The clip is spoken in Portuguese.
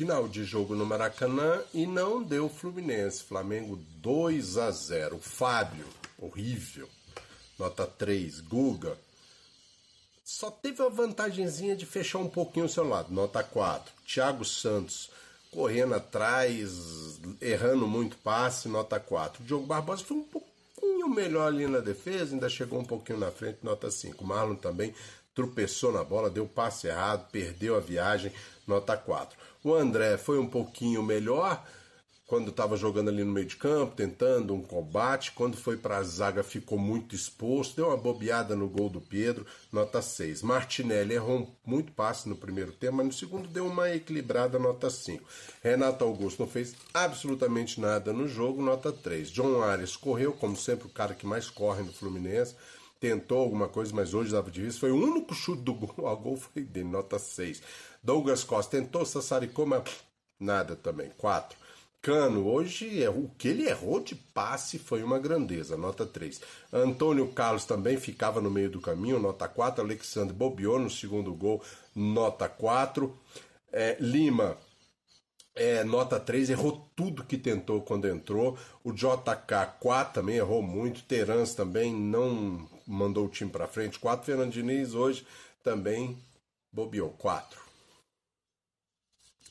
Final de jogo no Maracanã e não deu Fluminense. Flamengo 2 a 0. Fábio, horrível. Nota 3. Guga. Só teve a vantagemzinha de fechar um pouquinho o seu lado. Nota 4. Thiago Santos correndo atrás, errando muito passe, nota 4. O Diogo Barbosa foi um pouquinho melhor ali na defesa, ainda chegou um pouquinho na frente, nota 5. Marlon também tropeçou na bola, deu passe errado, perdeu a viagem, nota 4. O André foi um pouquinho melhor, quando estava jogando ali no meio de campo, tentando um combate, quando foi para a zaga ficou muito exposto, deu uma bobeada no gol do Pedro, nota 6. Martinelli errou muito passe no primeiro tempo, mas no segundo deu uma equilibrada, nota 5. Renato Augusto não fez absolutamente nada no jogo, nota 3. John Arias correu, como sempre, o cara que mais corre no Fluminense, tentou alguma coisa, mas hoje dava de vista. Foi o único chute do gol, a gol foi dele, nota 6. Douglas Costa tentou, sassaricou, mas nada também, 4. Cano, hoje é, o que ele errou de passe foi uma grandeza, nota 3. Antônio Carlos também ficava no meio do caminho, nota 4. Alexandre bobeou no segundo gol, nota 4. É, Lima, é, nota 3, errou tudo que tentou quando entrou. O JK 4 também errou muito. Terans também não mandou o time para frente. 4. Fernando Diniz hoje também bobeou, 4.